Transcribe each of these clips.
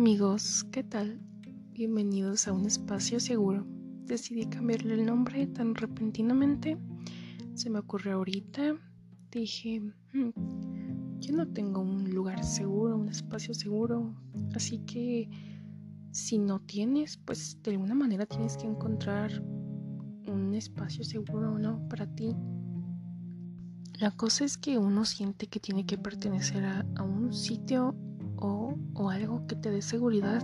amigos, ¿qué tal? Bienvenidos a un espacio seguro. Decidí cambiarle el nombre tan repentinamente. Se me ocurrió ahorita. Dije, hmm, yo no tengo un lugar seguro, un espacio seguro. Así que si no tienes, pues de alguna manera tienes que encontrar un espacio seguro, ¿no? Para ti. La cosa es que uno siente que tiene que pertenecer a, a un sitio o, algo que te dé seguridad,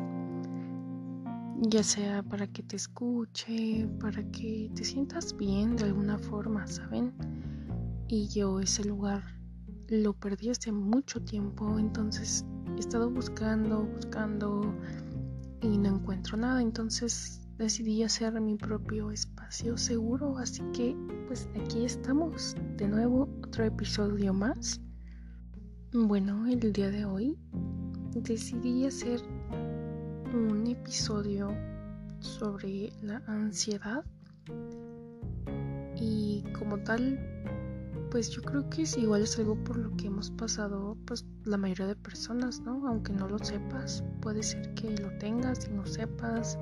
ya sea para que te escuche, para que te sientas bien de alguna forma, ¿saben? Y yo ese lugar lo perdí hace mucho tiempo, entonces he estado buscando, buscando y no encuentro nada, entonces decidí hacer mi propio espacio seguro, así que pues aquí estamos de nuevo, otro episodio más. Bueno, el día de hoy decidí hacer un episodio sobre la ansiedad y como tal pues yo creo que es igual es algo por lo que hemos pasado pues la mayoría de personas, ¿no? Aunque no lo sepas, puede ser que lo tengas y no sepas,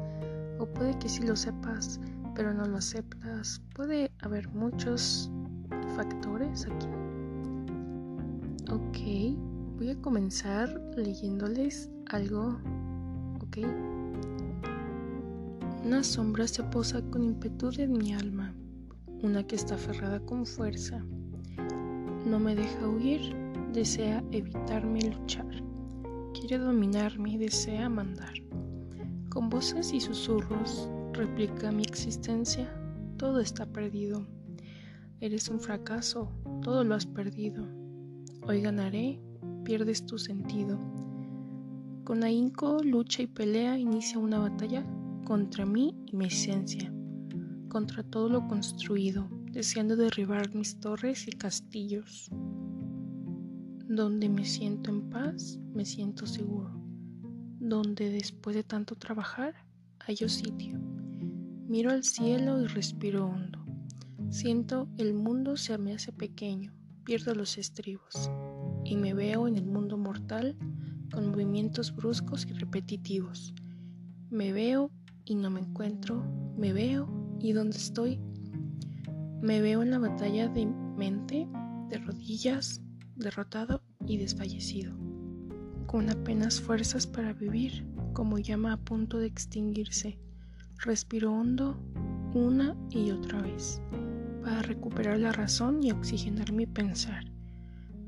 o puede que sí lo sepas, pero no lo aceptas. Puede haber muchos factores aquí. Ok, Voy a comenzar leyéndoles algo, ¿ok? Una sombra se posa con impetu en mi alma, una que está aferrada con fuerza. No me deja huir, desea evitarme luchar. Quiere dominarme, desea mandar. Con voces y susurros replica mi existencia, todo está perdido. Eres un fracaso, todo lo has perdido. Hoy ganaré, pierdes tu sentido. Con ahínco, lucha y pelea inicia una batalla contra mí y mi esencia, contra todo lo construido, deseando derribar mis torres y castillos. Donde me siento en paz, me siento seguro. Donde después de tanto trabajar, hallo sitio. Miro al cielo y respiro hondo. Siento el mundo se me hace pequeño, pierdo los estribos y me veo en el mundo mortal con movimientos bruscos y repetitivos. Me veo y no me encuentro, me veo y dónde estoy. Me veo en la batalla de mente, de rodillas, derrotado y desfallecido, con apenas fuerzas para vivir, como llama a punto de extinguirse. Respiro hondo una y otra vez, para recuperar la razón y oxigenar mi pensar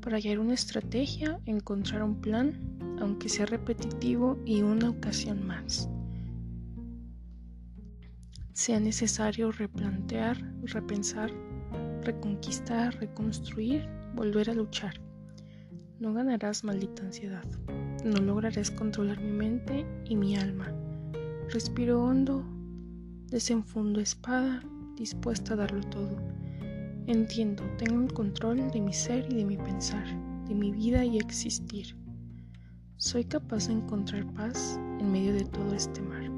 para hallar una estrategia, encontrar un plan, aunque sea repetitivo y una ocasión más. Sea necesario replantear, repensar, reconquistar, reconstruir, volver a luchar. No ganarás maldita ansiedad. No lograrás controlar mi mente y mi alma. Respiro hondo, desenfundo espada, dispuesta a darlo todo Entiendo, tengo el control de mi ser y de mi pensar, de mi vida y existir. Soy capaz de encontrar paz en medio de todo este mar.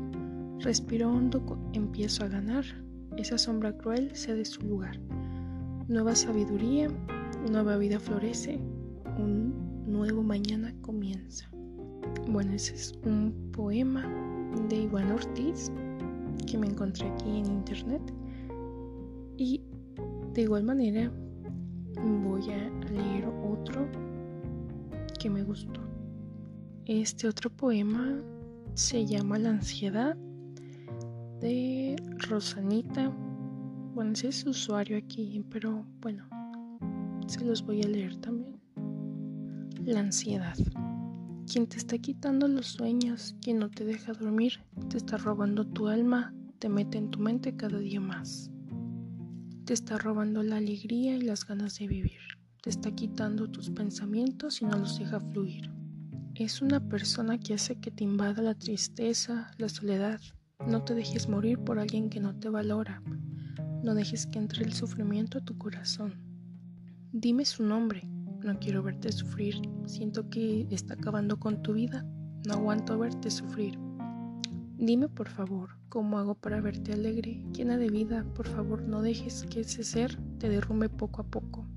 Respiro hondo, empiezo a ganar, esa sombra cruel cede su lugar. Nueva sabiduría, nueva vida florece, un nuevo mañana comienza. Bueno, ese es un poema de Iván Ortiz que me encontré aquí en internet y de igual manera, voy a leer otro que me gustó. Este otro poema se llama La ansiedad de Rosanita. Bueno, ese es usuario aquí, pero bueno, se los voy a leer también. La ansiedad. Quien te está quitando los sueños, quien no te deja dormir, te está robando tu alma, te mete en tu mente cada día más. Te está robando la alegría y las ganas de vivir. Te está quitando tus pensamientos y no los deja fluir. Es una persona que hace que te invada la tristeza, la soledad. No te dejes morir por alguien que no te valora. No dejes que entre el sufrimiento a tu corazón. Dime su nombre. No quiero verte sufrir. Siento que está acabando con tu vida. No aguanto verte sufrir. Dime por favor, ¿cómo hago para verte alegre, llena de vida? Por favor, no dejes que ese ser te derrumbe poco a poco.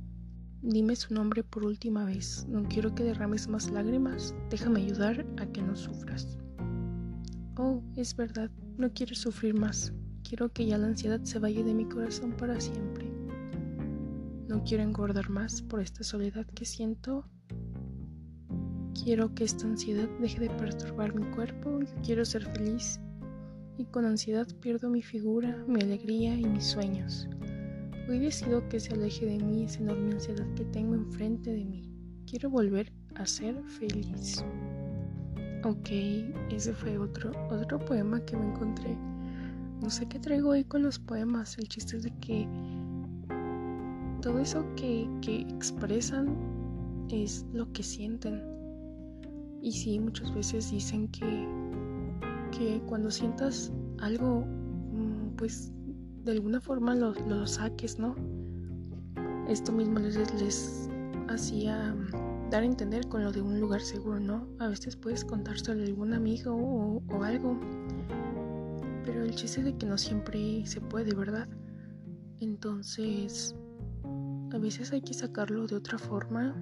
Dime su nombre por última vez. No quiero que derrames más lágrimas. Déjame ayudar a que no sufras. oh, es verdad, no quiero sufrir más. Quiero que ya la ansiedad se vaya de mi corazón para siempre. No quiero engordar más por esta soledad que siento. Quiero que esta ansiedad deje de perturbar mi cuerpo. Yo quiero ser feliz. Y con ansiedad pierdo mi figura, mi alegría y mis sueños. Hoy decido que se aleje de mí esa enorme ansiedad que tengo enfrente de mí. Quiero volver a ser feliz. Ok, ese fue otro, otro poema que me encontré. No sé qué traigo hoy con los poemas. El chiste es de que todo eso que, expresan es lo que sienten. Y sí, muchas veces dicen que, que cuando sientas algo, mm, pues de alguna forma lo, lo saques, ¿no? Esto mismo les, les hacía dar a entender con lo de un lugar seguro, ¿no? A veces puedes contárselo a algún amigo o, o algo, pero el chiste de que no siempre se puede, ¿verdad? Entonces, a veces hay que sacarlo de otra forma.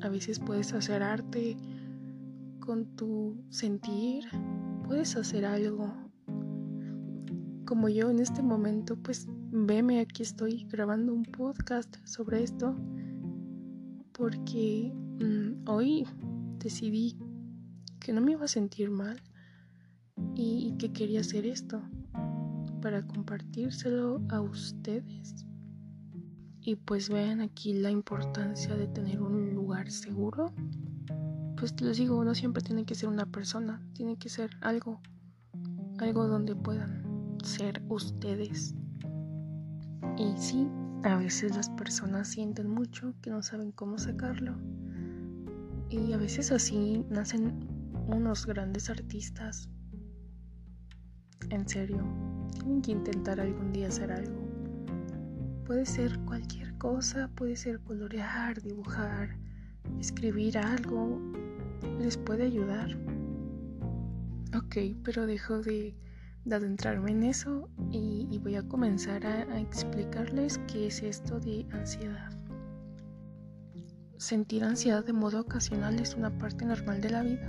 A veces puedes hacer arte con tu sentir. Puedes hacer algo. Como yo en este momento, pues veme, aquí estoy grabando un podcast sobre esto. Porque mm, hoy decidí que no me iba a sentir mal y que quería hacer esto para compartírselo a ustedes y pues vean aquí la importancia de tener un lugar seguro. Pues les digo, no siempre tiene que ser una persona, tiene que ser algo, algo donde puedan ser ustedes. Y sí, a veces las personas sienten mucho que no saben cómo sacarlo. Y a veces así nacen unos grandes artistas. En serio, tienen que intentar algún día hacer algo Puede ser cualquier cosa, puede ser colorear, dibujar, escribir algo, les puede ayudar. Ok, pero dejo de, adentrarme en eso y, voy a comenzar a explicarles qué es esto de ansiedad. Sentir ansiedad de modo ocasional es una parte normal de la vida.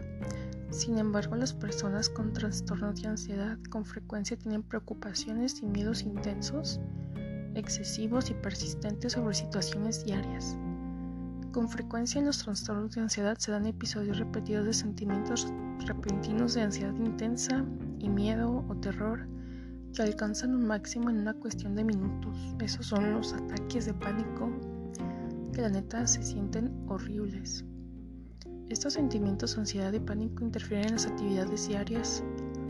Sin embargo, las personas con trastornos de ansiedad con frecuencia tienen preocupaciones y miedos intensos excesivos y persistentes sobre situaciones diarias. Con frecuencia en los trastornos de ansiedad se dan episodios repetidos de sentimientos repentinos de ansiedad intensa y miedo o terror que alcanzan un máximo en una cuestión de minutos. Esos son los ataques de pánico que la neta se sienten horribles. Estos sentimientos de ansiedad y pánico interfieren en las actividades diarias,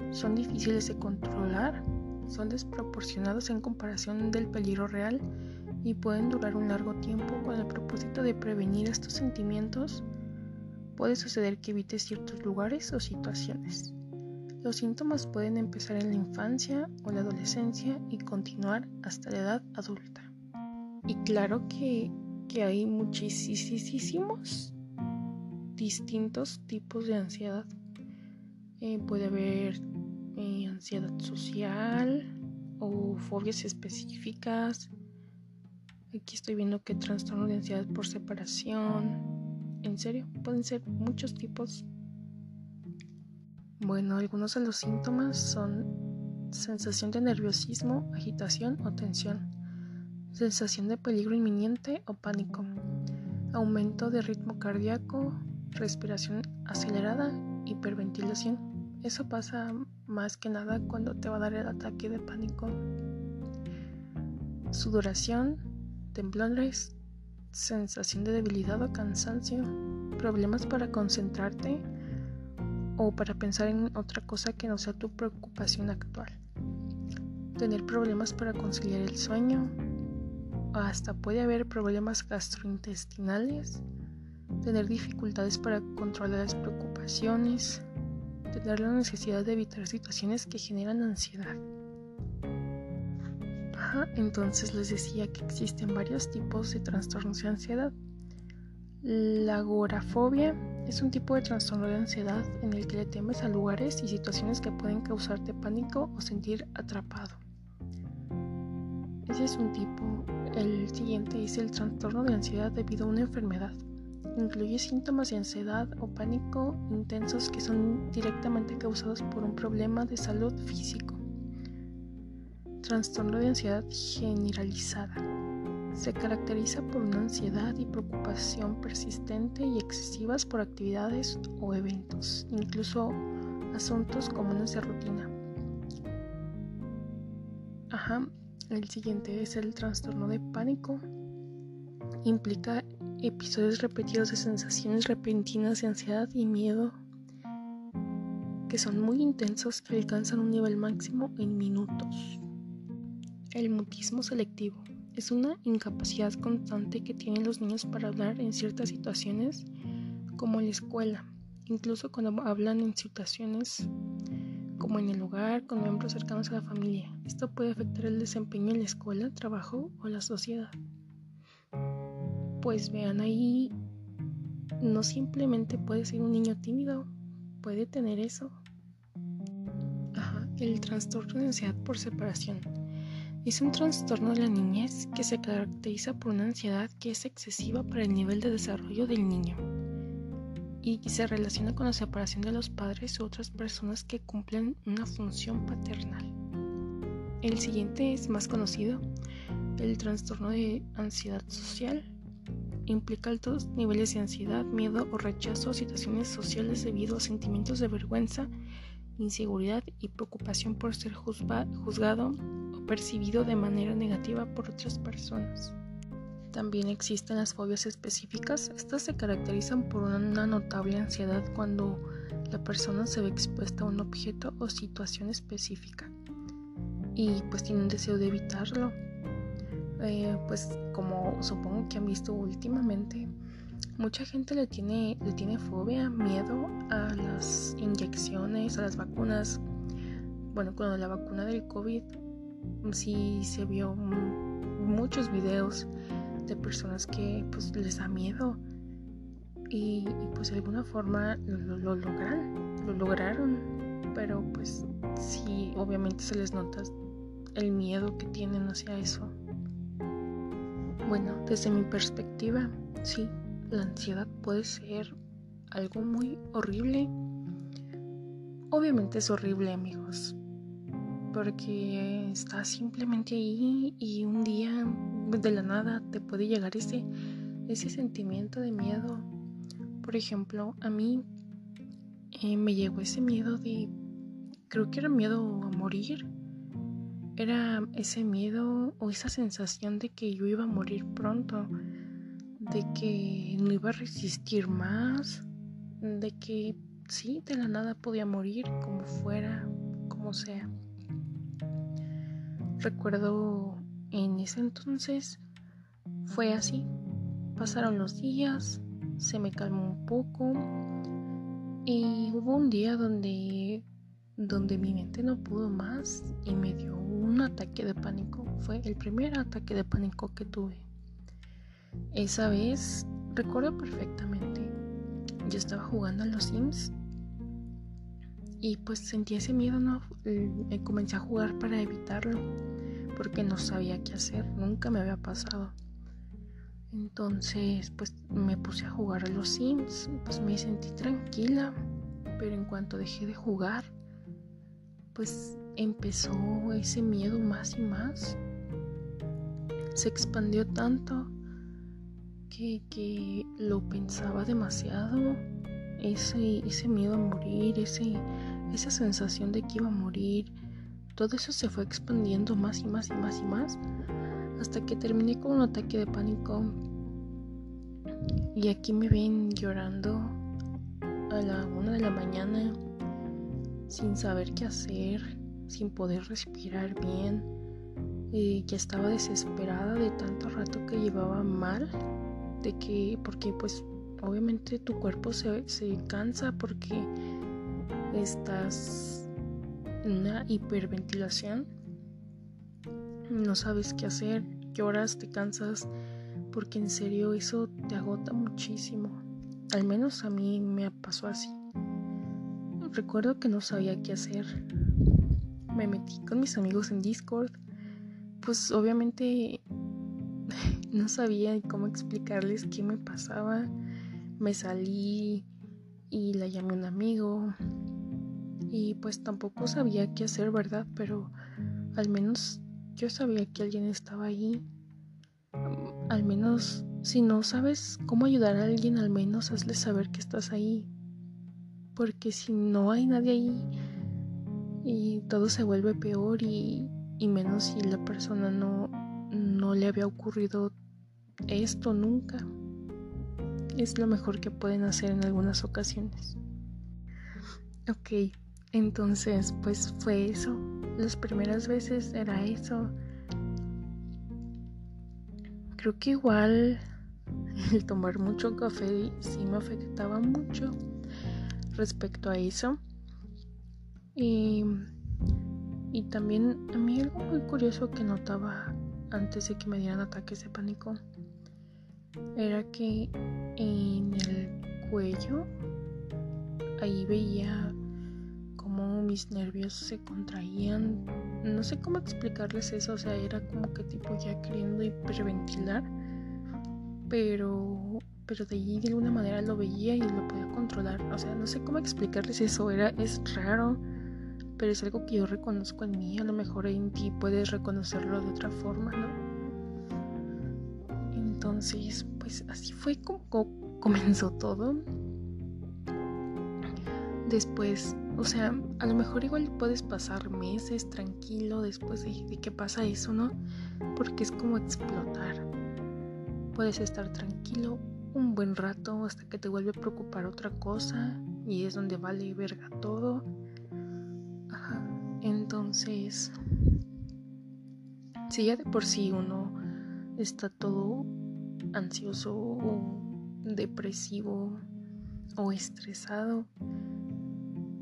son difíciles de controlar son desproporcionados en comparación del peligro real y pueden durar un largo tiempo con el propósito de prevenir estos sentimientos. Puede suceder que evites ciertos lugares o situaciones. Los síntomas pueden empezar en la infancia o la adolescencia y continuar hasta la edad adulta. Y claro que, hay muchísimos distintos tipos de ansiedad. Eh, puede haber eh, ansiedad social o fobias específicas. Aquí estoy viendo que trastorno de ansiedad por separación. En serio, pueden ser muchos tipos. Bueno, algunos de los síntomas son sensación de nerviosismo, agitación o tensión, sensación de peligro inminente o pánico, aumento de ritmo cardíaco, respiración acelerada, hiperventilación. Eso pasa más que nada cuando te va a dar el ataque de pánico. Sudoración, temblores, sensación de debilidad o cansancio, problemas para concentrarte o para pensar en otra cosa que no sea tu preocupación actual. Tener problemas para conciliar el sueño, hasta puede haber problemas gastrointestinales, tener dificultades para controlar las preocupaciones, tener la necesidad de evitar situaciones que generan ansiedad. Entonces les decía que existen varios tipos de trastornos de ansiedad. La agorafobia es un tipo de trastorno de ansiedad en el que le temes a lugares y situaciones que pueden causarte pánico o sentir atrapado. Ese es un tipo. El siguiente es el trastorno de ansiedad debido a una enfermedad. Incluye síntomas de ansiedad o pánico intensos que son directamente causados por un problema de salud físico. Trastorno de ansiedad generalizada. Se caracteriza por una ansiedad y preocupación persistente y excesivas por actividades o eventos, incluso asuntos comunes de rutina. Ajá, el siguiente es el trastorno de pánico. Implica episodios repetidos de sensaciones repentinas de ansiedad y miedo que son muy intensos que alcanzan un nivel máximo en minutos. El mutismo selectivo es una incapacidad constante que tienen los niños para hablar en ciertas situaciones como en la escuela, incluso cuando hablan en situaciones como en el hogar con miembros cercanos a la familia. Esto puede afectar el desempeño en la escuela, trabajo o la sociedad pues vean ahí, no simplemente puede ser un niño tímido, puede tener eso. Ajá, el trastorno de ansiedad por separación. Es un trastorno de la niñez que se caracteriza por una ansiedad que es excesiva para el nivel de desarrollo del niño y se relaciona con la separación de los padres u otras personas que cumplen una función paternal. El siguiente es más conocido, el trastorno de ansiedad social implica altos niveles de ansiedad, miedo o rechazo a situaciones sociales debido a sentimientos de vergüenza, inseguridad y preocupación por ser juzgado percibido de manera negativa por otras personas. También existen las fobias específicas. Estas se caracterizan por una notable ansiedad cuando la persona se ve expuesta a un objeto o situación específica y pues tiene un deseo de evitarlo eh, pues como supongo que han visto últimamente, mucha gente le tiene, le tiene fobia, miedo a las inyecciones, a las vacunas. Bueno, cuando la vacuna del COVID sí se vio muchos videos de personas que pues les da miedo y, pues de alguna forma lo, lo, logran, lo lograron, pero pues sí, obviamente se les nota el miedo que tienen hacia eso. Bueno, desde mi perspectiva, sí, la ansiedad puede ser algo muy horrible. Obviamente es horrible, amigos, porque está simplemente ahí y un día de la nada te puede llegar ese, ese sentimiento de miedo. Por ejemplo, a mí eh, me llegó ese miedo de, creo que era miedo a morir era ese miedo o esa sensación de que yo iba a morir pronto, de que no iba a resistir más, de que sí, de la nada podía morir como fuera, como sea. Recuerdo en ese entonces fue así. Pasaron los días, se me calmó un poco y hubo un día donde donde mi mente no pudo más y me dio un ataque de pánico. Fue el primer ataque de pánico que tuve. Esa vez recuerdo perfectamente. Yo estaba jugando a los Sims y pues sentí ese miedo, ¿no? Me comencé a jugar para evitarlo porque no sabía qué hacer, nunca me había pasado. Entonces, pues me puse a jugar a los Sims, pues me sentí tranquila, pero en cuanto dejé de jugar, pues empezó ese miedo más y más. Se expandió tanto que, lo pensaba demasiado. Ese, ese miedo a morir, ese, esa sensación de que iba a morir, todo eso se fue expandiendo más y más y más y más hasta que terminé con un ataque de pánico. Y aquí me ven llorando a la una de la mañana sin saber qué hacer, sin poder respirar bien. y ya estaba desesperada de tanto rato que llevaba mal, de que, porque pues obviamente tu cuerpo se, se cansa porque estás en una hiperventilación, no sabes qué hacer, lloras, te cansas, porque en serio eso te agota muchísimo. Al menos a mí me pasó así. Recuerdo que no sabía qué hacer. Me metí con mis amigos en Discord. Pues obviamente no sabía cómo explicarles qué me pasaba. me salí y la llamé a un amigo y pues tampoco sabía qué hacer, ¿verdad? Pero al menos yo sabía que alguien estaba ahí. Al menos si no sabes cómo ayudar a alguien, al menos hazle saber que estás ahí. Porque si no hay nadie ahí y todo se vuelve peor y, y menos si la persona no, no le había ocurrido esto nunca. Es lo mejor que pueden hacer en algunas ocasiones. Ok, entonces pues fue eso. Las primeras veces era eso. Creo que igual el tomar mucho café sí me afectaba mucho respecto a eso. Y, y también a mí algo muy curioso que notaba antes de que me dieran ataques de pánico era que en el cuello ahí veía mis nervios se contraían. No sé cómo explicarles eso, o sea, era como que tipo ya queriendo hiperventilar, pero pero de allí de alguna manera lo veía y lo podía controlar. O sea, no sé cómo explicarles eso, era es raro, pero es algo que yo reconozco en mí, a lo mejor en ti puedes reconocerlo de otra forma, ¿no? Entonces, pues así fue como comenzó todo. Después, o sea, a lo mejor igual puedes pasar meses tranquilo después de, que pasa eso, ¿no? Porque es como explotar. Puedes estar tranquilo un buen rato hasta que te vuelve a preocupar otra cosa y es donde vale verga todo. Ajá. Entonces, si ya de por sí uno está todo ansioso o depresivo o estresado,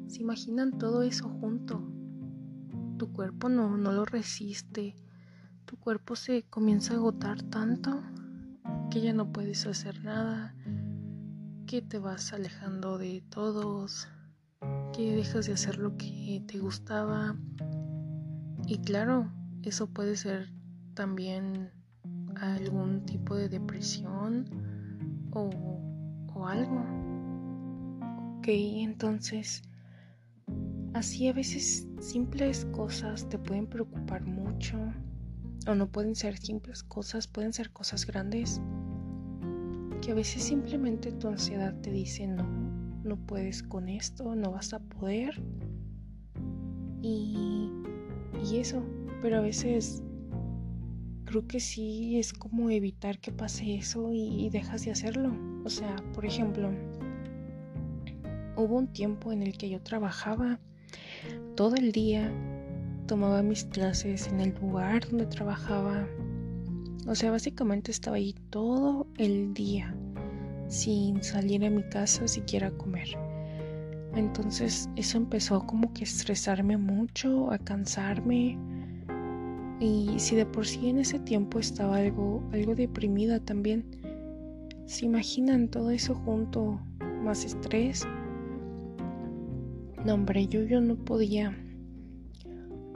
se imaginan todo eso junto. Tu cuerpo no, no lo resiste. Tu cuerpo se comienza a agotar tanto que ya no puedes hacer nada, que te vas alejando de todos, que dejas de hacer lo que te gustaba. Y claro, eso puede ser también algún tipo de depresión o, o algo. Ok, entonces Así a veces simples cosas te pueden preocupar mucho o no pueden ser simples cosas, pueden ser cosas grandes que a veces simplemente tu ansiedad te dice no, no puedes con esto, no vas a poder y, y eso, pero a veces creo que sí es como evitar que pase eso y, y dejas de hacerlo. O sea, por ejemplo, hubo un tiempo en el que yo trabajaba todo el día, tomaba mis clases en el lugar donde trabajaba. O sea, básicamente estaba ahí todo el día, sin salir a mi casa siquiera a comer. Entonces eso empezó como que a estresarme mucho, a cansarme. Y si de por sí en ese tiempo estaba algo, algo deprimida también, se imaginan todo eso junto, más estrés, no, hombre, yo, yo no podía.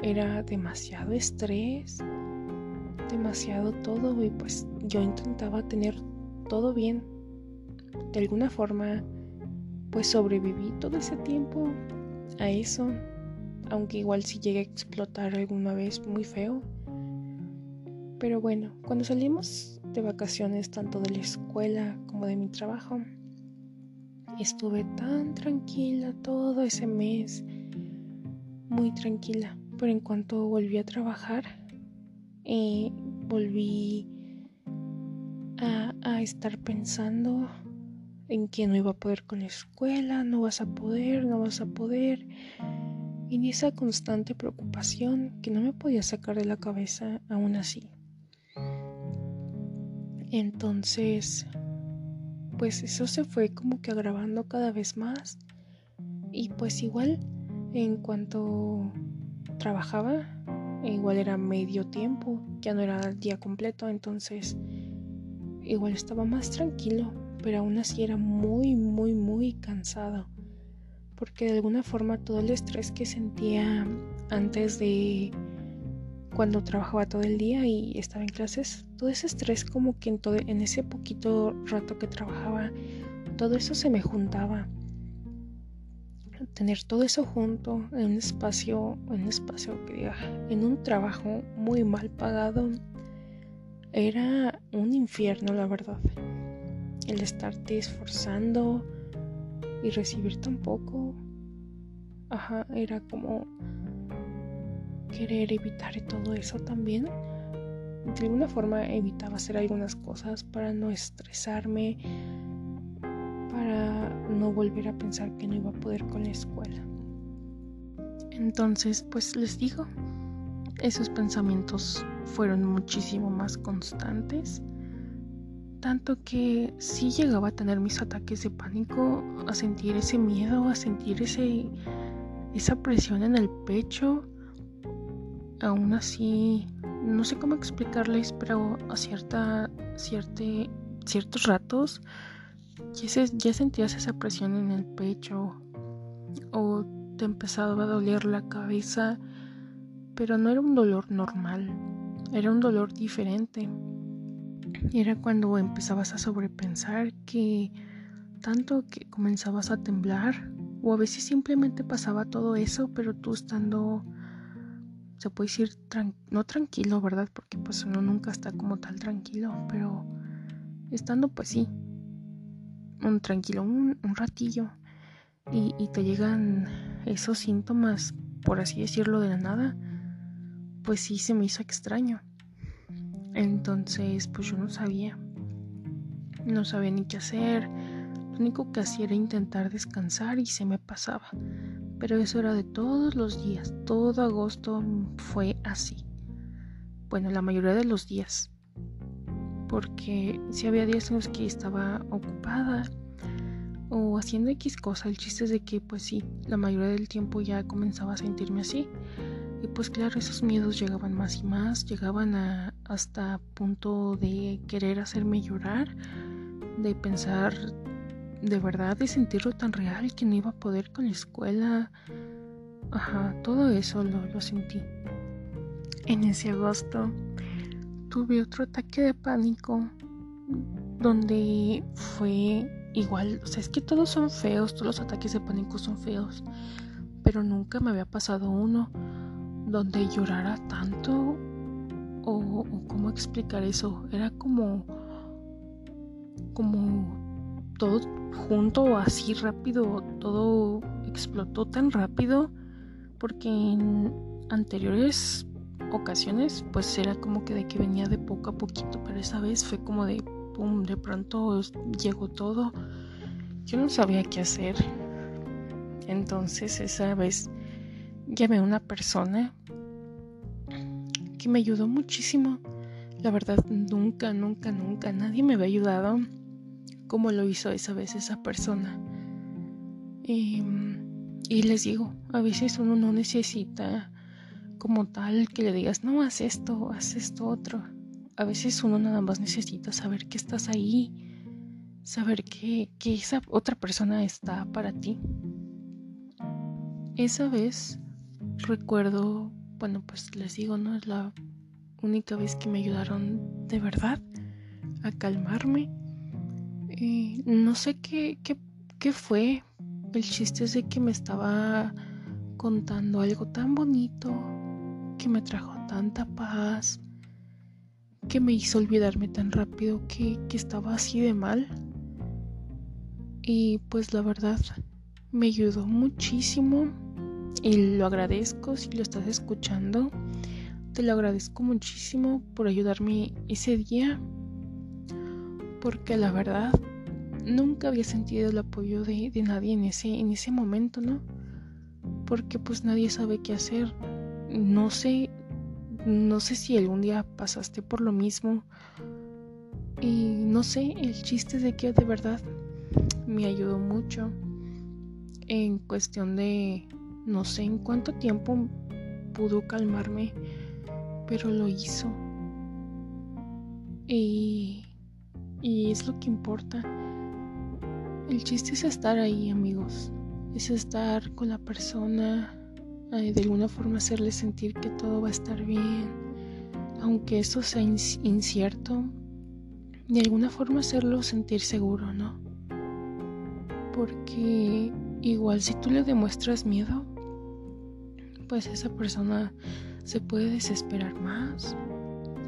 Era demasiado estrés, demasiado todo y pues yo intentaba tener todo bien. De alguna forma, pues sobreviví todo ese tiempo a eso, aunque igual si llegué a explotar alguna vez muy feo. Pero bueno, cuando salimos de vacaciones tanto de la escuela como de mi trabajo, Estuve tan tranquila todo ese mes, muy tranquila. Pero en cuanto volví a trabajar, eh, volví a, estar pensando en que no iba a poder con la escuela, no vas a poder, no vas a poder. Y en esa constante preocupación que no me podía sacar de la cabeza aún así. Entonces pues eso se fue como que agravando cada vez más. Y pues igual, en cuanto trabajaba, igual era medio tiempo, ya no era el día completo, entonces igual estaba más tranquilo, pero aún así era muy, muy, muy cansado. Porque de alguna forma todo el estrés que sentía antes de cuando trabajaba todo el día y estaba en clases, todo ese estrés como que en, todo, en ese poquito rato que trabajaba todo eso se me juntaba. Tener todo eso junto en un espacio, en un espacio que diga, en un trabajo muy mal pagado, era un infierno, la verdad. El estarte esforzando y recibir tan poco, ajá, era como querer evitar todo eso también. De alguna forma evitaba hacer algunas cosas para no estresarme, para no volver a pensar que no iba a poder con la escuela. Entonces, pues les digo, esos pensamientos fueron muchísimo más constantes, tanto que sí llegaba a tener mis ataques de pánico, a sentir ese miedo, a sentir ese, esa presión en el pecho. Aún así, no sé cómo explicarles, pero a cierta, ciertos ratos ya, sentías esa presión en el pecho o te empezaba a doler la cabeza, pero no era un dolor normal, era un dolor diferente. Era cuando empezabas a sobrepensar que tanto que comenzabas a temblar o a veces simplemente pasaba todo eso, pero tú estando, se puede decir, no tranquilo, ¿verdad? Porque pues uno nunca está como tal tranquilo, pero estando pues sí, un tranquilo, un, ratillo, y, y, te llegan esos síntomas, por así decirlo, de la nada, pues sí se me hizo extraño. Entonces, pues yo no sabía, no sabía ni qué hacer, lo único que hacía era intentar descansar y se me pasaba. Pero eso era de todos los días, todo agosto fue así. Bueno, la mayoría de los días porque si había días en los que estaba ocupada o haciendo X cosa, el chiste es de que pues sí, la mayoría del tiempo ya comenzaba a sentirme así. Y pues claro, esos miedos llegaban más y más, llegaban a, hasta punto de querer hacerme llorar, de pensar de verdad, de sentirlo tan real que no iba a poder con la escuela. Ajá, todo eso lo, lo sentí. En ese agosto tuve otro ataque de pánico donde fue igual, o sea, es que todos son feos, todos los ataques de pánico son feos, pero nunca me había pasado uno donde llorara tanto o, cómo explicar eso, era como como todo junto así rápido, todo explotó tan rápido porque en anteriores ocasiones pues era como que de que venía de poco a poquito, pero esa vez fue como de pum, de pronto llegó todo. Yo no sabía qué hacer. Entonces esa vez llamé a una persona que me ayudó muchísimo. La verdad, nunca, nunca, nunca nadie me había ayudado como lo hizo esa vez esa persona. Y, y les digo, a veces uno no necesita como tal que le digas, no, haz esto, haz esto otro. A veces uno nada más necesita saber que estás ahí, saber que, que esa otra persona está para ti. Esa vez recuerdo, bueno, pues les digo, no es la única vez que me ayudaron de verdad a calmarme. Eh, no sé qué, qué, qué fue. El chiste es de que me estaba contando algo tan bonito, que me trajo tanta paz, que me hizo olvidarme tan rápido que, estaba así de mal. Y pues la verdad me ayudó muchísimo y lo agradezco si lo estás escuchando. Te lo agradezco muchísimo por ayudarme ese día. Porque la verdad nunca había sentido el apoyo de, de nadie en ese, en ese momento, ¿no? Porque pues nadie sabe qué hacer no sé, no sé si algún día pasaste por lo mismo. Y no sé, el chiste de que de verdad me ayudó mucho en cuestión de no sé en cuánto tiempo pudo calmarme, pero lo hizo. Y, y es lo que importa. El chiste es estar ahí, amigos. Es estar con la persona, de alguna forma hacerle sentir que todo va a estar bien, aunque eso sea incierto, de alguna forma hacerlo sentir seguro, ¿no? Porque igual si tú le demuestras miedo, pues esa persona se puede desesperar más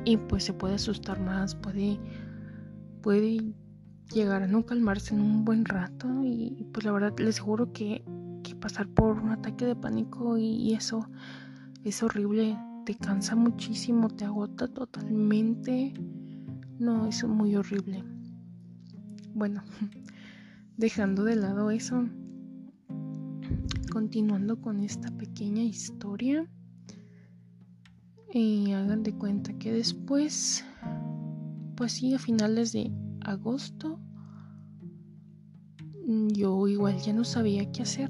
y pues se puede asustar más, puede, puede llegar a no calmarse en un buen rato y pues la verdad les juro que, pasar por un ataque de pánico y, eso es horrible, te cansa muchísimo, te agota totalmente, no, es muy horrible. Bueno, dejando de lado eso, continuando con esta pequeña historia, y hagan de cuenta que después, pues sí, a finales de agosto, yo igual ya no sabía qué hacer.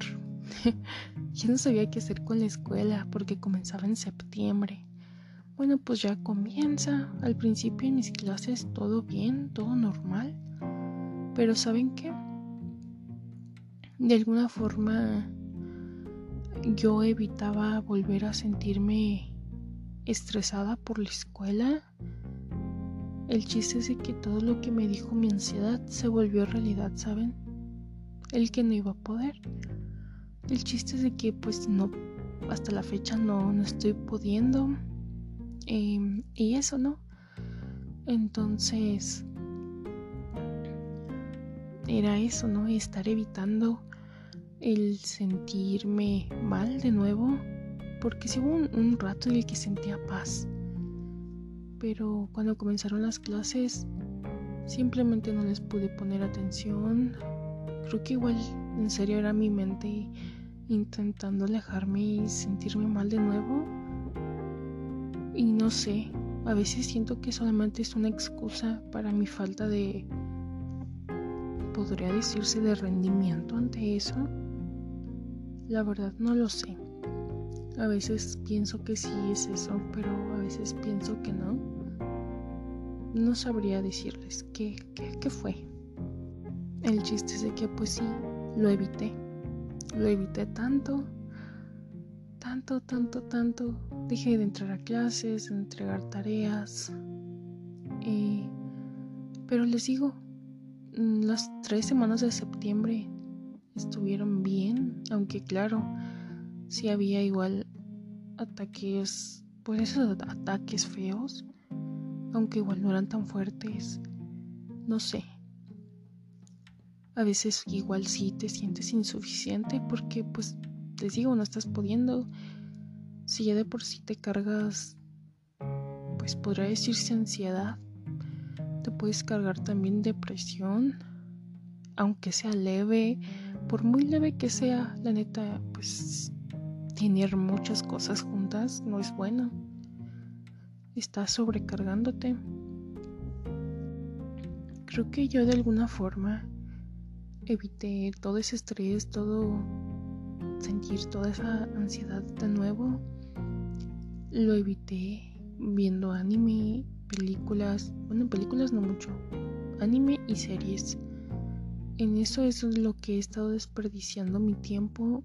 ya no sabía qué hacer con la escuela porque comenzaba en septiembre. Bueno, pues ya comienza. Al principio en mis clases todo bien, todo normal. Pero ¿saben qué? De alguna forma yo evitaba volver a sentirme estresada por la escuela. El chiste es de que todo lo que me dijo mi ansiedad se volvió realidad, ¿saben? El que no iba a poder. El chiste es de que pues no, hasta la fecha no, no estoy pudiendo. Em, y eso, ¿no? Entonces, era eso, ¿no? Estar evitando el sentirme mal de nuevo porque sí hubo un, rato en el que sentía paz. Pero cuando comenzaron las clases, simplemente no les pude poner atención. Creo que igual en serio era mi mente intentando alejarme y sentirme mal de nuevo. Y no sé, a veces siento que solamente es una excusa para mi falta de, podría decirse, de rendimiento ante eso. La verdad no lo sé. A veces pienso que sí es eso, pero a veces pienso que no. No sabría decirles qué, qué, fue. El chiste es de que pues sí, lo evité. Lo evité tanto, tanto, tanto, tanto. Dejé de entrar a clases, de entregar tareas. Eh, pero les digo, mm, las tres semanas de septiembre estuvieron bien, aunque claro, si había igual ataques, pues esos ataques feos, aunque igual no eran tan fuertes, no sé. A veces igual sí te sientes insuficiente porque pues te digo, no estás pudiendo. Si ya de por sí te cargas, pues podría decirse ansiedad, te puedes cargar también depresión, aunque sea leve, por muy leve que sea, la neta, pues tener muchas cosas juntas no es bueno. Estás sobrecargándote. Creo que yo de alguna forma evité todo ese estrés, todo sentir toda esa ansiedad de nuevo. Lo evité viendo anime, películas, bueno, películas no mucho, anime y series. En eso es lo que he estado desperdiciando mi tiempo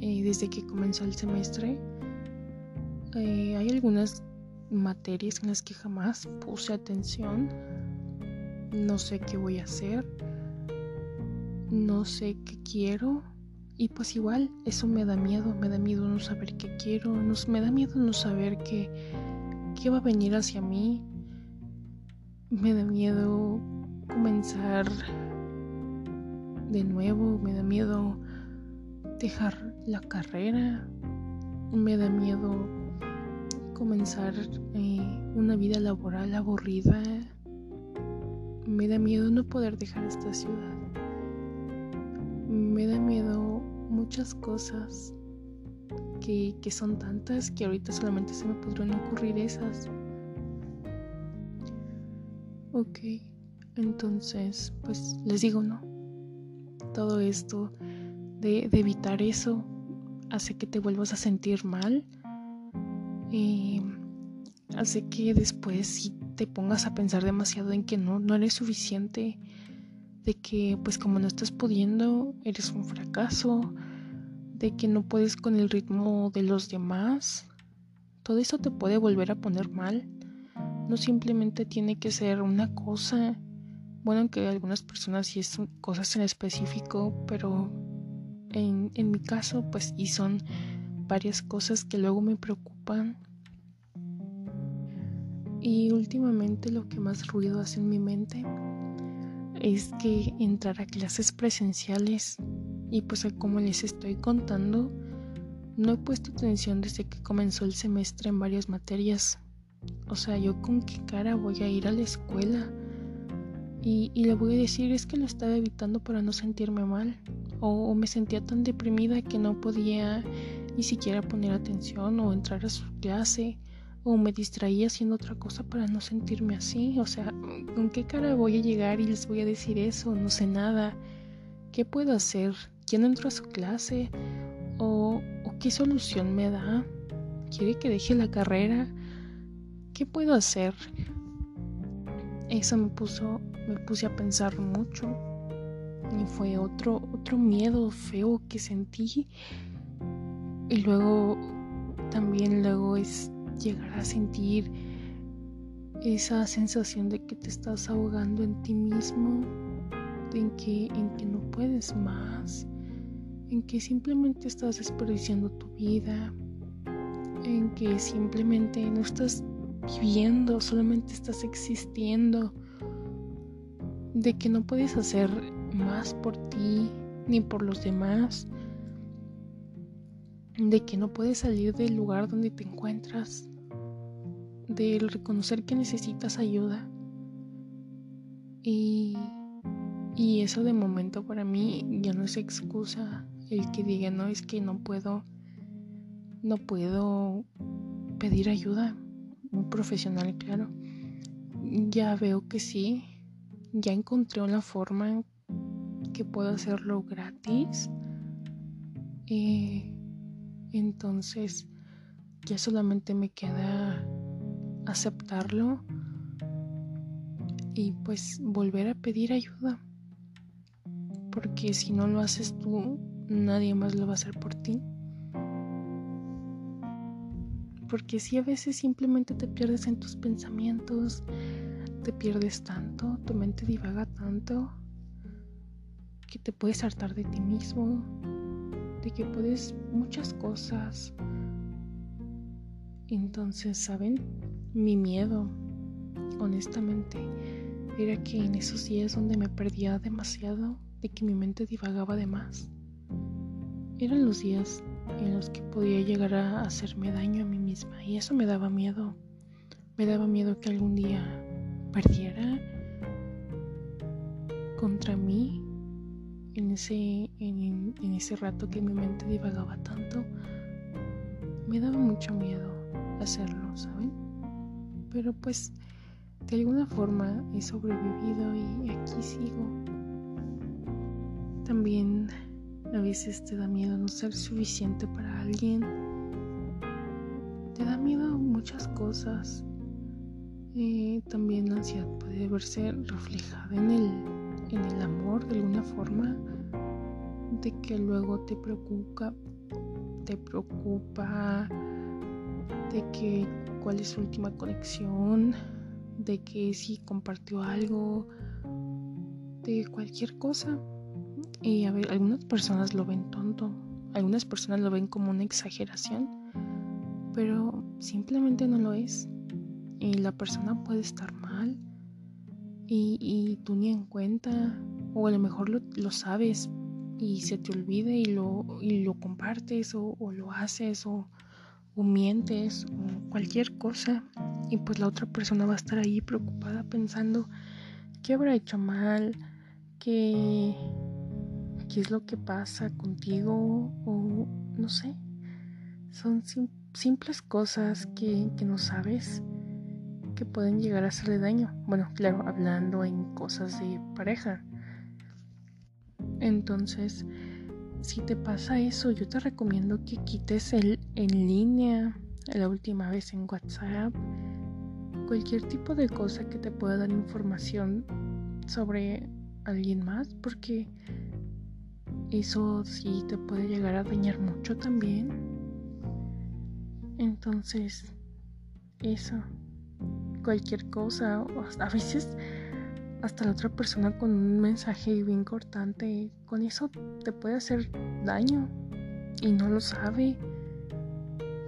eh, desde que comenzó el semestre. Eh, hay algunas materias en las que jamás puse atención. No sé qué voy a hacer. No sé qué quiero. Y pues igual, eso me da miedo. Me da miedo no saber qué quiero. me da miedo no saber qué, qué va a venir hacia mí. Me da miedo comenzar de nuevo. Me da miedo dejar la carrera, me da miedo comenzar eh, una vida laboral aburrida, me da miedo no poder dejar esta ciudad, me da miedo muchas cosas que, que son tantas que ahorita solamente se me podrían ocurrir esas. Ok, entonces, pues les digo, no. Todo esto de, evitar eso hace que te vuelvas a sentir mal. Y hace que después si te pongas a pensar demasiado en que no, no eres suficiente, de que pues como no estás pudiendo, eres un fracaso, de que no puedes con el ritmo de los demás, todo eso te puede volver a poner mal. No simplemente tiene que ser una cosa Bueno, que algunas personas sí son cosas en específico, pero en, en mi caso, pues, y son varias cosas que luego me preocupan. Y últimamente lo que más ruido hace en mi mente es que entrar a clases presenciales y pues como les estoy contando, no he puesto atención desde que comenzó el semestre en varias materias. O sea, yo con qué cara voy a ir a la escuela. Y, le voy a decir es que lo estaba evitando para no sentirme mal. O, me sentía tan deprimida que no podía ni siquiera poner atención o entrar a su clase. O me distraía haciendo otra cosa para no sentirme así. O sea, ¿con qué cara voy a llegar y les voy a decir eso? No sé nada. ¿Qué puedo hacer? ¿Quién entró a su clase? ¿O, qué solución me da? ¿Quiere que deje la carrera? ¿Qué puedo hacer? Eso me puso, me puse a pensar mucho. Y fue otro, otro miedo feo que sentí. Y luego también luego es llegar a sentir esa sensación de que te estás ahogando en ti mismo, en que, en que no puedes más en que simplemente estás desperdiciando tu vida, en que simplemente no estás viviendo, solamente estás existiendo, de que no puedes hacer más por ti ni por los demás, de que no puedes salir del lugar donde te encuentras, de reconocer que necesitas ayuda. Y, y eso de momento para mí ya no es excusa el que diga, no, es que no puedo, no puedo pedir ayuda, un profesional, claro. Ya veo que sí, ya encontré una forma que puedo hacerlo gratis. Eh, entonces, ya solamente me queda aceptarlo y pues volver a pedir ayuda. Porque si no lo haces tú, nadie más lo va a hacer por ti. Porque si a veces simplemente te pierdes en tus pensamientos, te pierdes tanto, tu mente divaga tanto, que te puedes hartar de ti mismo, que puedes muchas cosas. Entonces, ¿saben? Mi miedo, honestamente, era que en esos días donde me perdía demasiado, de que mi mente divagaba de más, eran los días en los que podía llegar a hacerme daño a mí misma y eso me daba miedo. Me daba miedo que algún día perdiera contra mí en ese, en, ese rato que mi mente divagaba tanto. Me daba mucho miedo hacerlo, ¿saben? Pero pues de alguna forma he sobrevivido y aquí sigo. También a veces te da miedo no ser suficiente para alguien. Te da miedo muchas cosas. Eh, también la ansiedad puede verse reflejada en el, en el amor de alguna forma. De que luego te preocupa, te preocupa de que cuál es su última conexión, de que si compartió algo, de cualquier cosa. Y a ver, algunas personas lo ven tonto, algunas personas lo ven como una exageración, pero simplemente no lo es. Y la persona puede estar mal y, tú ni en cuenta, o a lo mejor lo, sabes y se te olvida y lo, y lo compartes o, lo haces o, mientes o cualquier cosa. Y pues la otra persona va a estar ahí preocupada pensando qué habrá hecho mal, que qué es lo que pasa contigo o no sé. Son simples cosas que, que no sabes que pueden llegar a hacerle daño. Bueno, claro, hablando en cosas de pareja. Entonces, si te pasa eso, yo te recomiendo que quites el en línea, la última vez en WhatsApp, cualquier tipo de cosa que te pueda dar información sobre alguien más, porque eso sí te puede llegar a dañar mucho también. Entonces, eso, cualquier cosa, a veces hasta la otra persona con un mensaje bien cortante, con eso te puede hacer daño y no lo sabe.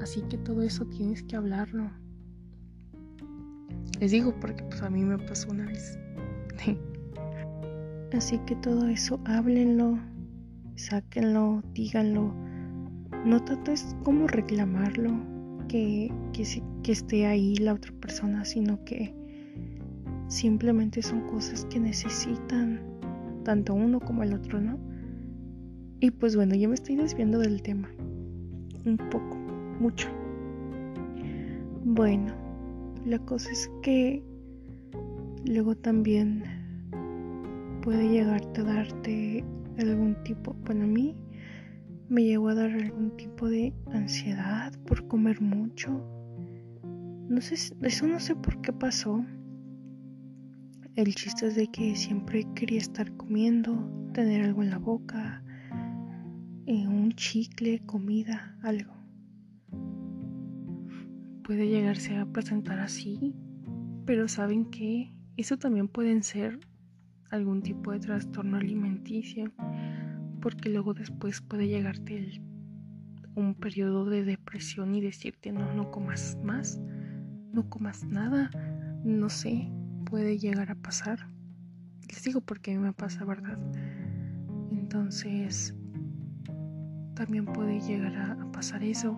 Así que todo eso tienes que hablarlo. Les digo porque pues a mí me pasó una vez. Así que todo eso háblenlo, sáquenlo, díganlo. No trates como reclamarlo, que, que, que esté ahí la otra persona, sino que simplemente son cosas que necesitan tanto uno como el otro, ¿no? Y pues bueno, yo me estoy desviando del tema. Un poco, mucho. Bueno, la cosa es que luego también puede llegarte a darte algún tipo, bueno a mí me llegó a dar algún tipo de ansiedad por comer mucho. No sé, eso no sé por qué pasó. El chiste es de que siempre quería estar comiendo, tener algo en la boca, eh, un chicle, comida, algo. Puede llegarse a presentar así, pero saben que eso también pueden ser algún tipo de trastorno alimenticio, porque luego después puede llegarte un periodo de depresión y decirte no, no comas más, no comas nada, no sé, puede llegar a pasar. Les digo porque a mí me pasa, ¿verdad? Entonces, también puede llegar a, pasar eso.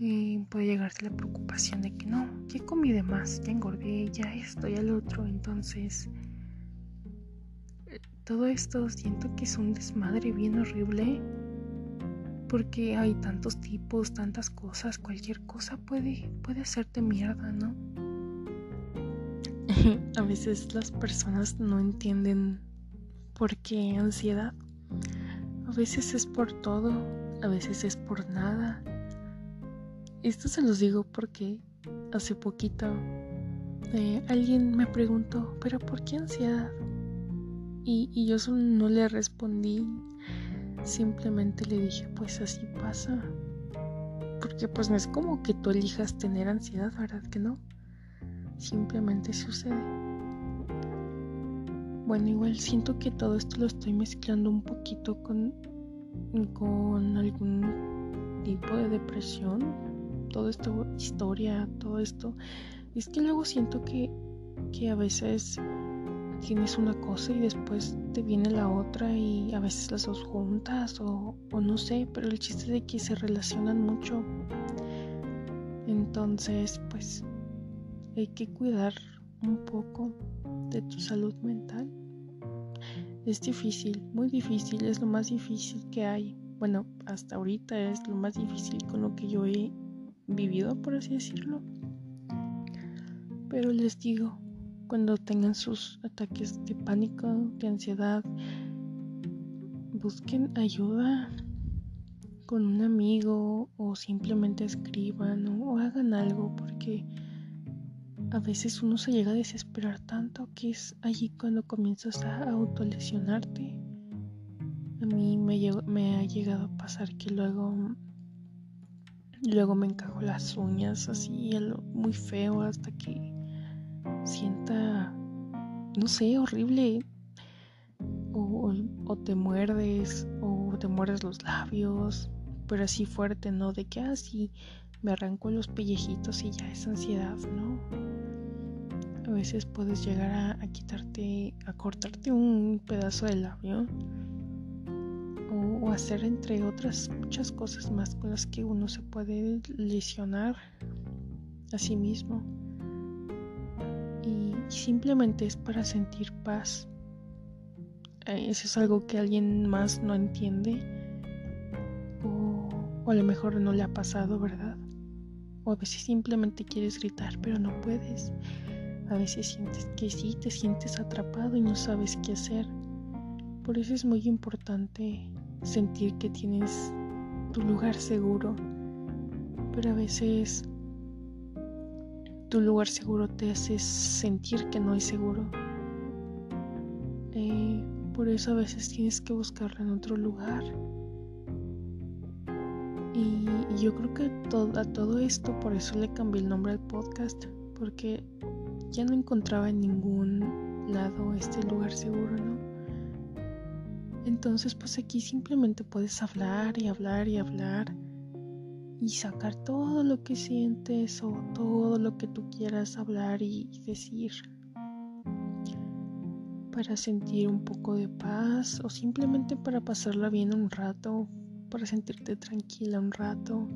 Y puede llegarte la preocupación de que no, ya comí de más, ya engordé, ya esto, ya otro. Entonces, todo esto siento que es un desmadre bien horrible porque hay tantos tipos, tantas cosas, cualquier cosa puede, puede hacerte mierda, ¿no? a veces las personas no entienden por qué ansiedad. A veces es por todo, a veces es por nada. Esto se los digo porque hace poquito eh, alguien me preguntó, pero ¿por qué ansiedad? Y, yo no le respondí, simplemente le dije, pues así pasa. Porque pues no es como que tú elijas tener ansiedad, ¿verdad que no? Simplemente sucede. Bueno, igual siento que todo esto lo estoy mezclando un poquito con, con algún tipo de depresión. Todo esto, historia, todo esto. Es que luego siento que, que a veces tienes una cosa y después te viene la otra y a veces las dos juntas o, no sé, pero el chiste de que se relacionan mucho. Entonces, pues hay que cuidar un poco de tu salud mental. Es difícil, muy difícil, es lo más difícil que hay. Bueno, hasta ahorita es lo más difícil con lo que yo he vivido, por así decirlo. Pero les digo, cuando tengan sus ataques de pánico, de ansiedad, busquen ayuda con un amigo o simplemente escriban o, hagan algo porque a veces uno se llega a desesperar tanto que es allí cuando comienzas a autolesionarte. A mí me, me ha llegado a pasar que luego luego me encajo las uñas así muy feo hasta que sienta, no sé, horrible. O, te muerdes, o te muerdes los labios, pero así fuerte, ¿no? De que así ah, me arranco los pellejitos y ya es ansiedad, ¿no? A veces puedes llegar a, a quitarte, a cortarte un pedazo de labio o, hacer entre otras muchas cosas más con las que uno se puede lesionar a sí mismo simplemente es para sentir paz. Eh, eso es algo que alguien más no entiende o, a lo mejor no le ha pasado, ¿verdad? O a veces simplemente quieres gritar pero no puedes. A veces sientes que sí, te sientes atrapado y no sabes qué hacer. Por eso es muy importante sentir que tienes tu lugar seguro. Pero a veces tu lugar seguro te hace sentir que no es seguro. Eh, por eso a veces tienes que buscarlo en otro lugar. Y, yo creo que a todo esto, por eso le cambié el nombre al podcast, porque ya no encontraba ningún lado, este lugar seguro, ¿no? Entonces, pues aquí simplemente puedes hablar y hablar y hablar y sacar todo lo que sientes o todo lo que tú quieras hablar y, decir para sentir un poco de paz o simplemente para pasarla bien un rato, para sentirte tranquila un rato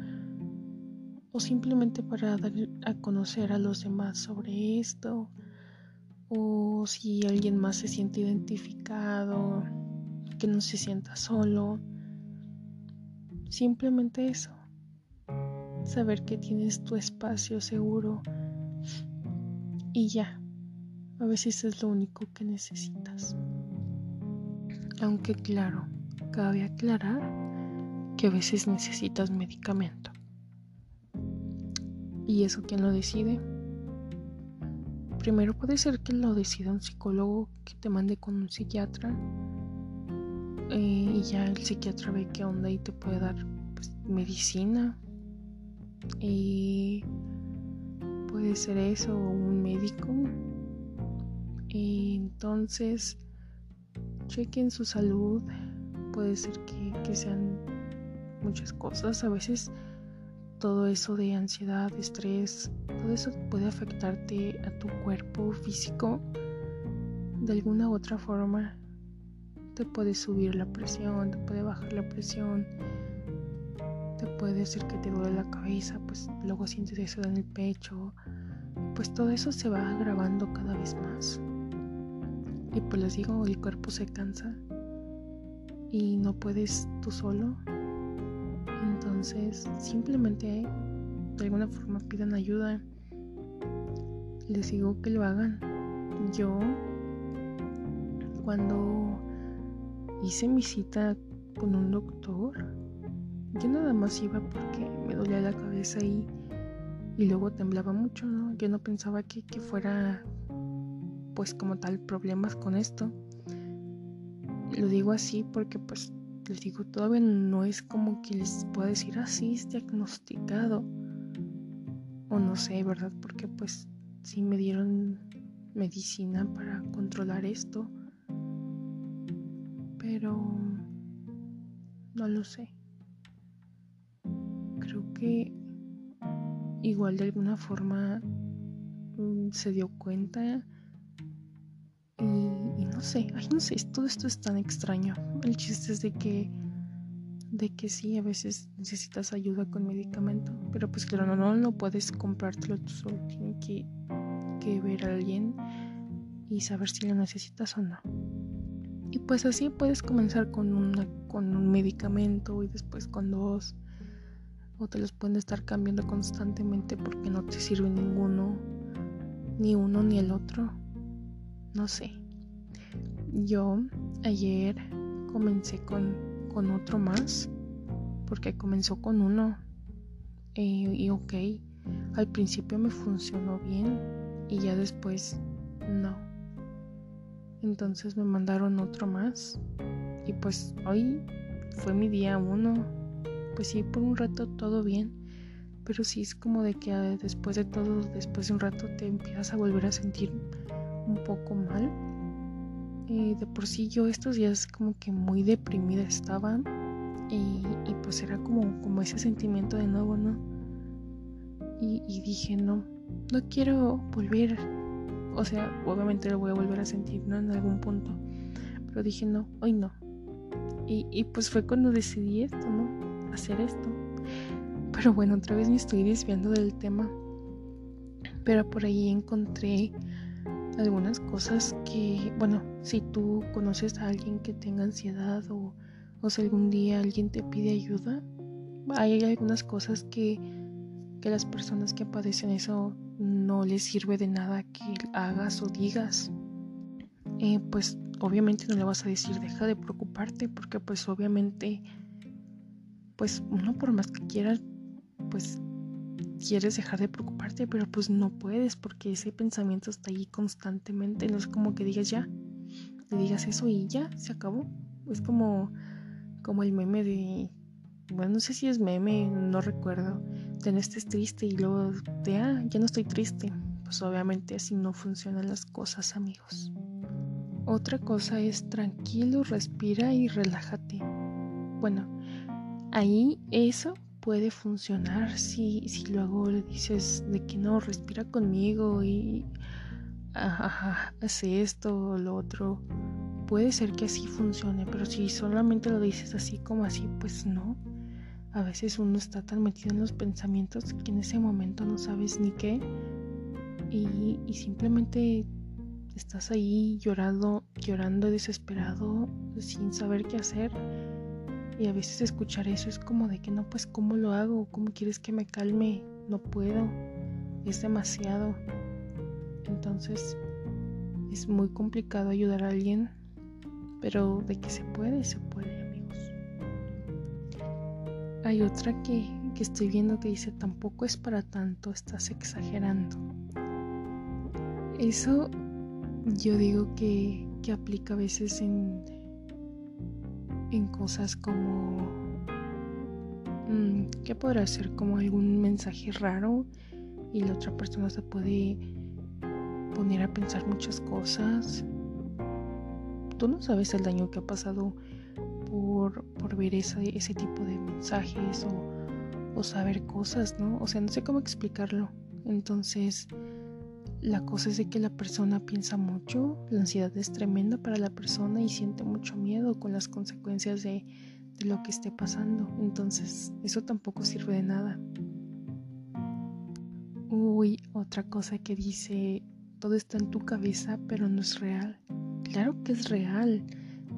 o simplemente para dar a conocer a los demás sobre esto o si alguien más se siente identificado, que no se sienta solo. Simplemente eso saber que tienes tu espacio seguro y ya. A veces es lo único que necesitas. Aunque claro, cabe aclarar que a veces necesitas medicamento. ¿Y eso quién lo decide? Primero puede ser que lo decida un psicólogo que te mande con un psiquiatra eh, y ya el psiquiatra ve qué onda y te puede dar pues, medicina y puede ser eso o un médico. Entonces, chequen su salud. Puede ser que, que sean muchas cosas. A veces todo eso de ansiedad, estrés, todo eso puede afectarte a tu cuerpo físico de alguna u otra forma. Te puede subir la presión, te puede bajar la presión, puede decir que te duele la cabeza, pues luego sientes eso en el pecho, pues todo eso se va agravando cada vez más. Y pues les digo, el cuerpo se cansa y no puedes tú solo. Entonces simplemente de alguna forma pidan ayuda. Les digo que lo hagan. Yo cuando hice mi cita con un doctor, yo nada más iba porque me dolía la cabeza y, y luego temblaba mucho, ¿no? Yo no pensaba que, que fuera pues como tal problemas con esto. Lo digo así porque pues les digo, todavía no es como que les pueda decir así ah, es diagnosticado. O no sé, ¿verdad? Porque pues sí me dieron medicina para controlar esto. Pero no lo sé igual de alguna forma mm, se dio cuenta y, no sé, ay no sé, todo esto es tan extraño. El chiste es de que de que sí, a veces necesitas ayuda con medicamento, pero pues claro, no, no, no puedes comprártelo tú solo, tienes que, que ver a alguien y saber si lo necesitas o no. Y pues así puedes comenzar con, una, con un medicamento y después con dos o te los pueden estar cambiando constantemente porque no te sirve ninguno, ni uno ni el otro. No sé. Yo ayer comencé con, con otro más porque comenzó con uno y, y ok, al principio me funcionó bien y ya después no. Entonces me mandaron otro más y pues hoy fue mi día uno pues sí, por un rato todo bien, pero sí es como de que ah, después de todo, después de un rato te empiezas a volver a sentir un poco mal. Eh, de por sí yo estos días como que muy deprimida estaba y, pues era como, como ese sentimiento de nuevo, ¿no? Y, y dije, no, no quiero volver, o sea, obviamente lo voy a volver a sentir, ¿no? En algún punto, pero dije, no, hoy no. Y, y pues fue cuando decidí esto, ¿no? Hacer esto. Pero bueno, otra vez me estoy desviando del tema. Pero por ahí encontré algunas cosas que, bueno, si tú conoces a alguien que tenga ansiedad o, o si algún día alguien te pide ayuda, hay algunas cosas que, que las personas que padecen eso no les sirve de nada que hagas o digas. Eh, pues obviamente no le vas a decir deja de preocuparte porque pues obviamente pues uno por más que quieras, pues quieres dejar de preocuparte, pero pues no puedes porque ese pensamiento está ahí constantemente. No es como que digas ya, le digas eso y ya, se acabó. Es como, como el meme de, bueno, no sé si es meme, no recuerdo, de no estés triste y luego de, ah, ya no estoy triste. Pues obviamente así no funcionan las cosas, amigos. Otra cosa es tranquilo, respira y relájate. Bueno, ahí eso puede funcionar si, si luego le dices de que no, respira conmigo y hace esto o lo otro. Puede ser que así funcione, pero si solamente lo dices así como así, pues no. A veces uno está tan metido en los pensamientos que en ese momento no sabes ni qué y, y simplemente estás ahí llorando, llorando desesperado, sin saber qué hacer. Y a veces escuchar eso es como de que no, pues ¿cómo lo hago? ¿Cómo quieres que me calme? No puedo. Es demasiado. Entonces es muy complicado ayudar a alguien, pero de que se puede, se puede, amigos. Hay otra que, que estoy viendo que dice, tampoco es para tanto, estás exagerando. Eso yo digo que, que aplica a veces en, en cosas como mm, ¿qué podrá ser como algún mensaje raro y la otra persona se puede poner a pensar muchas cosas. Tú no sabes el daño que ha pasado por, por ver ese, ese tipo de mensajes o, o saber cosas, ¿no? O sea, no sé cómo explicarlo. Entonces, la cosa es de que la persona piensa mucho, la ansiedad es tremenda para la persona y siente mucho miedo con las consecuencias de, lo que esté pasando. Entonces, eso tampoco sirve de nada. Uy, otra cosa que dice, todo está en tu cabeza, pero no es real. Claro que es real.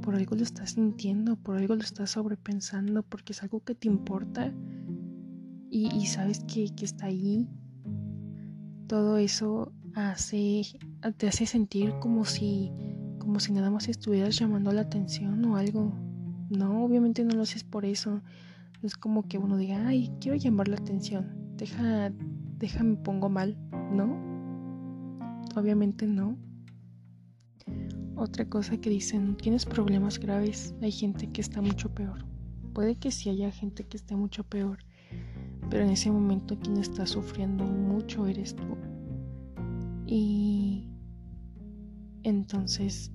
Por algo lo estás sintiendo, por algo lo estás sobrepensando, porque es algo que te importa y, sabes que, que está ahí. Todo eso hace, te hace sentir como si, como si nada más estuvieras llamando la atención o algo. No, obviamente no lo haces por eso. Es como que uno diga, ay, quiero llamar la atención. Deja, déjame pongo mal, ¿no? Obviamente no. Otra cosa que dicen, tienes problemas graves, hay gente que está mucho peor. Puede que sí haya gente que esté mucho peor, pero en ese momento quien está sufriendo mucho eres tú. Y entonces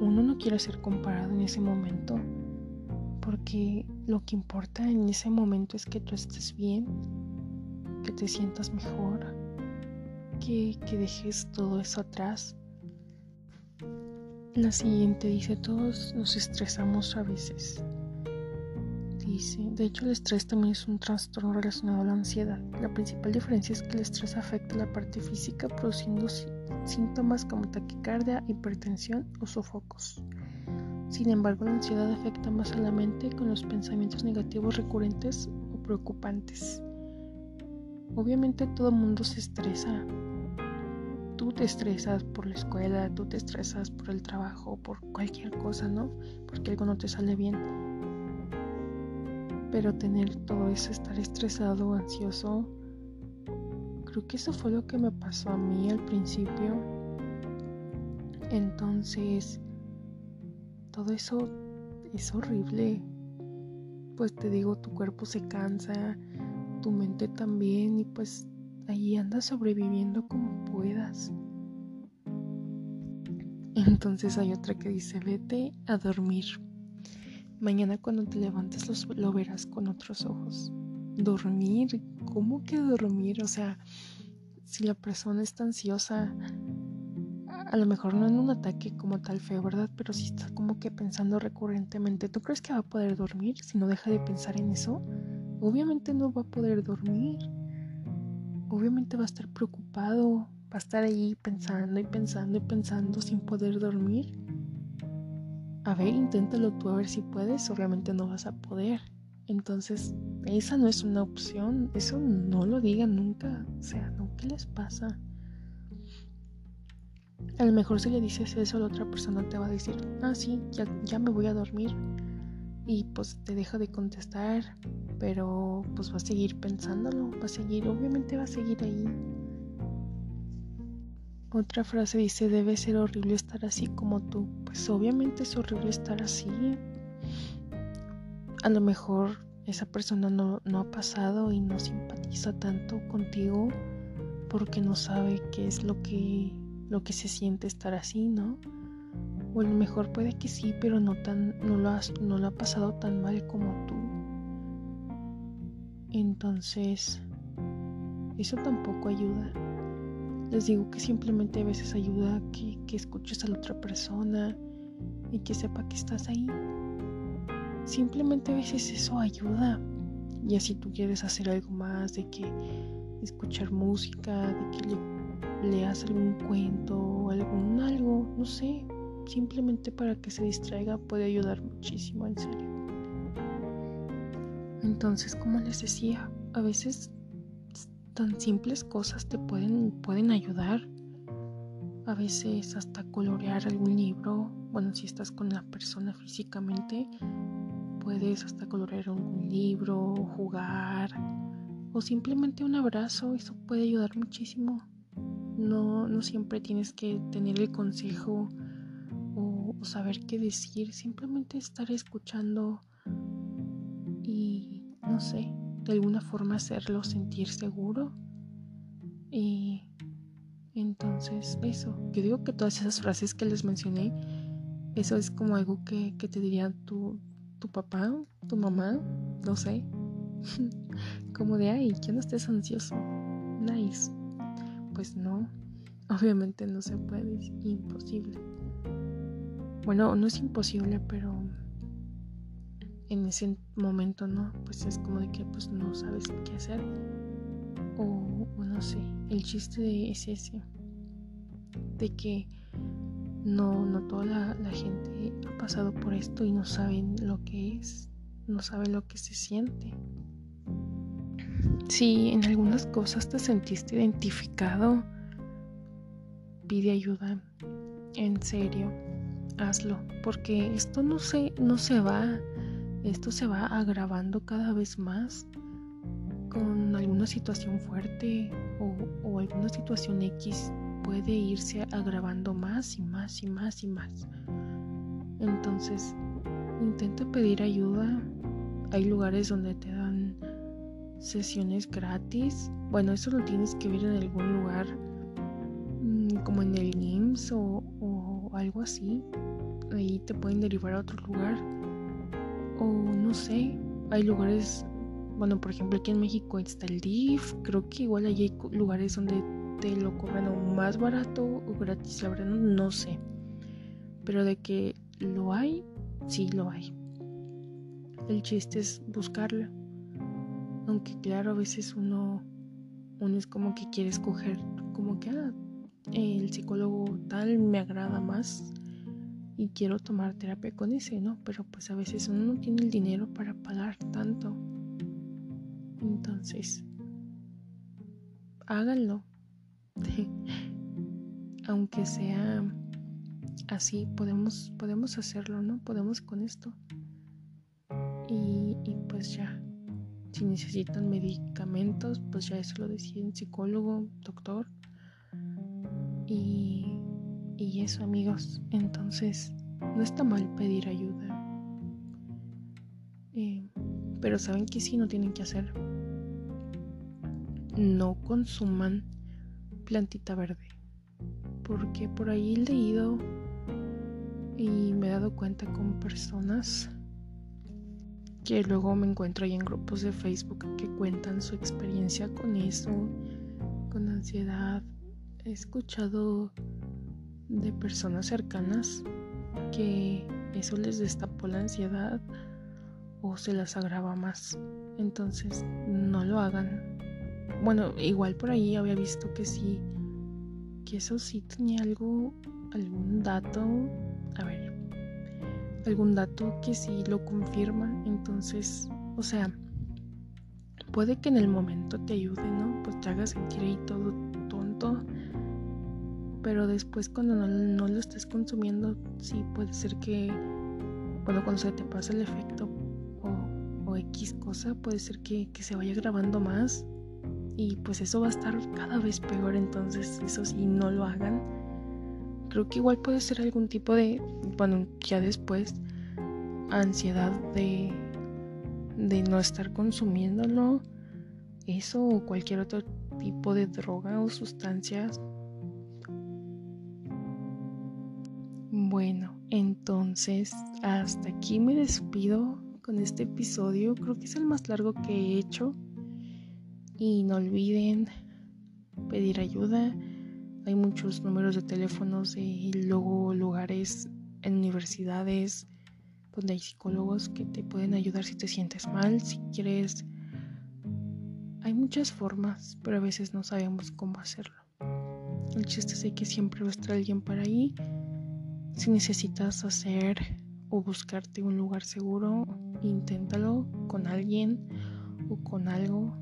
uno no quiere ser comparado en ese momento porque lo que importa en ese momento es que tú estés bien, que te sientas mejor, que, que dejes todo eso atrás. La siguiente dice, todos nos estresamos a veces de hecho el estrés también es un trastorno relacionado a la ansiedad. La principal diferencia es que el estrés afecta la parte física produciendo síntomas como taquicardia, hipertensión o sofocos. Sin embargo, la ansiedad afecta más a la mente con los pensamientos negativos recurrentes o preocupantes. Obviamente todo el mundo se estresa. Tú te estresas por la escuela, tú te estresas por el trabajo, por cualquier cosa, ¿no? Porque algo no te sale bien pero tener todo eso, estar estresado ansioso, creo que eso fue lo que me pasó a mí al principio. Entonces, todo eso es horrible. Pues te digo, tu cuerpo se cansa, tu mente también, y pues ahí andas sobreviviendo como puedas. Entonces hay otra que dice, vete a dormir. Mañana cuando te levantes lo verás con otros ojos. Dormir, ¿cómo que dormir? O sea, si la persona está ansiosa, a lo mejor no en un ataque como tal feo, ¿verdad? Pero si está como que pensando recurrentemente, ¿tú crees que va a poder dormir si no deja de pensar en eso? Obviamente no va a poder dormir. Obviamente va a estar preocupado, va a estar ahí pensando y pensando y pensando sin poder dormir a ver, inténtalo tú a ver si puedes, obviamente no vas a poder. Entonces, esa no es una opción, eso no lo digan nunca. O sea, ¿no? ¿Qué les pasa? A lo mejor si le dices eso, la otra persona te va a decir, ah, sí, ya, ya me voy a dormir. Y pues te deja de contestar, pero pues va a seguir pensándolo, va a seguir, obviamente va a seguir ahí. Otra frase dice, debe ser horrible estar así como tú. Pues obviamente es horrible estar así. A lo mejor esa persona no, no ha pasado y no simpatiza tanto contigo porque no sabe qué es lo que, lo que se siente estar así, ¿no? O a lo mejor puede que sí, pero no, tan, no, lo, has, no lo ha pasado tan mal como tú. Entonces, eso tampoco ayuda. Les digo que simplemente a veces ayuda que, que escuches a la otra persona y que sepa que estás ahí. Simplemente a veces eso ayuda. Y así tú quieres hacer algo más, de que escuchar música, de que le, leas algún cuento algún algo, no sé, simplemente para que se distraiga puede ayudar muchísimo, en serio. Entonces, como les decía, a veces tan simples cosas te pueden, pueden ayudar. A veces hasta colorear algún libro, bueno, si estás con la persona físicamente, puedes hasta colorear algún libro, jugar o simplemente un abrazo, eso puede ayudar muchísimo. No, no siempre tienes que tener el consejo o, saber qué decir, simplemente estar escuchando y no sé, de alguna forma hacerlo sentir seguro. Y entonces eso, yo digo que todas esas frases que les mencioné, eso es como algo que, que te diría tu, tu papá, tu mamá, no sé. Como de, ay, que no estés ansioso. Nice. Pues no, obviamente no se puede, es imposible. Bueno, no es imposible, pero en ese momento no, pues es como de que pues no sabes qué hacer. O, o no sé, el chiste de es ese, de que no, no toda la, gente ha pasado por esto y no saben lo que es, no saben lo que se siente. Si en algunas cosas te sentiste identificado, pide ayuda. En serio, hazlo, porque esto no se, no se va, esto se va agravando cada vez más con alguna situación fuerte o, alguna situación X puede irse agravando más y más y más y más. Entonces, intenta pedir ayuda. Hay lugares donde te dan sesiones gratis. Bueno, eso lo tienes que ver en algún lugar, mm, como en el IMSS o, o algo así. Ahí te pueden derivar a otro lugar. O no sé, hay lugares, bueno, por ejemplo aquí en México está el DIF. Creo que igual hay lugares donde te lo cobran o más barato o gratis, la verdad no sé. Pero de que lo hay, sí lo hay. El chiste es buscarlo. Aunque claro, a veces uno, uno es como que quiere escoger, como que ah, el psicólogo tal me agrada más y quiero tomar terapia con ese, ¿no? Pero pues a veces uno no tiene el dinero para pagar tanto. Entonces, háganlo. Aunque sea así, podemos, podemos hacerlo, ¿no? Podemos con esto. Y, pues ya, si necesitan medicamentos, pues ya eso lo deciden psicólogo, doctor. Y, y eso, amigos. Entonces, no está mal pedir ayuda. Eh, pero saben que sí no tienen que hacer. No consuman plantita verde. Porque por ahí he leído y me he dado cuenta con personas que luego me encuentro ahí en grupos de Facebook que cuentan su experiencia con eso, con ansiedad. He escuchado de personas cercanas que eso les destapó la ansiedad o se las agrava más. Entonces, no lo hagan. Bueno, igual por ahí había visto que sí, que eso sí tenía algo, algún dato, a ver, algún dato que sí lo confirma. Entonces, o sea, puede que en el momento te ayude, ¿no? Pues te haga sentir ahí todo tonto. Pero después cuando no, lo estés consumiendo, sí puede ser que, bueno, cuando se te pasa el efecto o, o X cosa, puede ser que, que se vaya grabando más y pues eso va a estar cada vez peor, entonces eso sí, no lo hagan. Creo que igual puede ser algún tipo de, bueno, ya después, ansiedad de, de no estar consumiéndolo, eso o cualquier otro tipo de droga o sustancias. Bueno, Entonces, hasta aquí me despido con este episodio. Creo que es el más largo que he hecho. Y no olviden pedir ayuda. Hay muchos números de teléfonos y luego lugares en universidades donde hay psicólogos que te pueden ayudar si te sientes mal, si quieres. Hay muchas formas, pero a veces no sabemos cómo hacerlo. El chiste es que siempre va a estar alguien para ahí. Si necesitas hacer o buscarte un lugar seguro, inténtalo con alguien o con algo.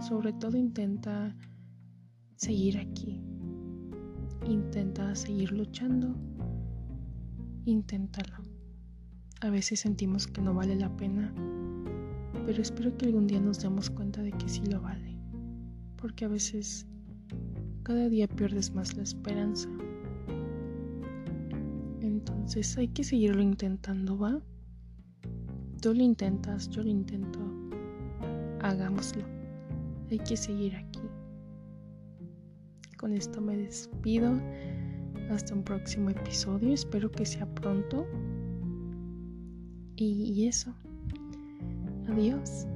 Sobre todo intenta seguir aquí. Intenta seguir luchando. Inténtalo. A veces sentimos que no vale la pena, pero espero que algún día nos demos cuenta de que sí lo vale. Porque a veces cada día pierdes más la esperanza. Entonces hay que seguirlo intentando, ¿va? Tú lo intentas, yo lo intento. Hagámoslo. Hay que seguir aquí. Con esto me despido. Hasta un próximo episodio. Espero que sea pronto. Y, y eso. Adiós.